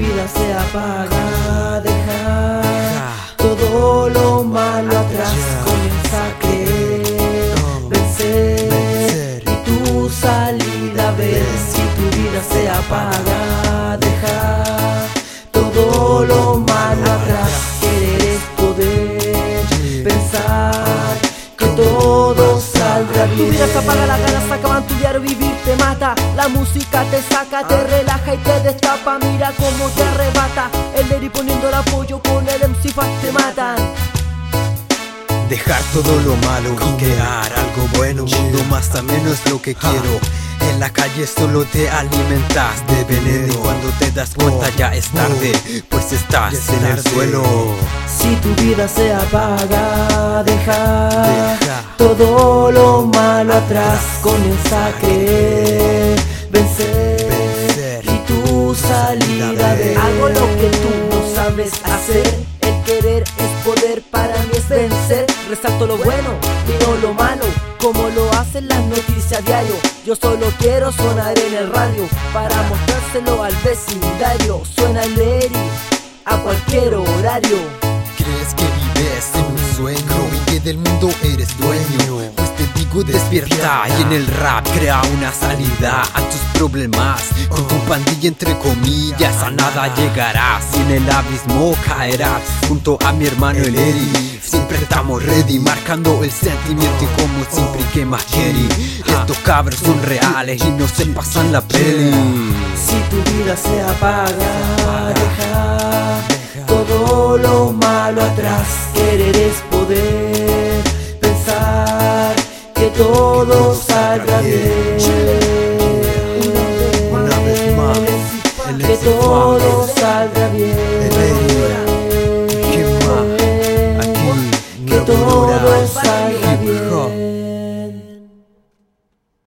vida se apaga, deja todo lo malo atrás, comienza a creer, vencer. Y tu salida ver si tu vida se apaga, saldrá Tu vida se apaga, las ganas se acaban, tu diario vivir te mata. La música te saca, te relaja y te destapa. Mira cómo te arrebata. El Eri poniendo el apoyo con el MC Fat te matan. Dejar todo lo malo y crear algo bueno. Un mundo más ameno es lo que quiero. En la calle solo te alimentas de veneno. Y cuando te das cuenta ya es tarde Pues estás en el suelo. Si tu vida se apaga, deja, Deja. todo lo atrás, comienza a creer, vencer, Vencer. y tu salida ver. Hago lo que tú no sabes hacer. El querer es poder, para mí es vencer. Resalto lo bueno y no lo malo Como lo hacen las noticias diario. Yo solo quiero sonar en el radio Para mostrárselo al vecindario. Suena el Eri a cualquier horario. Crees que vives en un sueño y que del mundo eres dueño. Despierta y en el rap crea una salida a tus problemas. Con tu pandilla entre comillas a nada llegarás y en el abismo caerás junto a mi hermano el Eri. Siempre estamos ready, marcando el sentimiento y como siempre que más. Estos cabros son reales y no se pasan la peli. Si tu vida se apaga, deja todo lo malo atrás. Querer es poder que todo saldrá bien. Una vez más, que todo saldrá bien. Que todo salga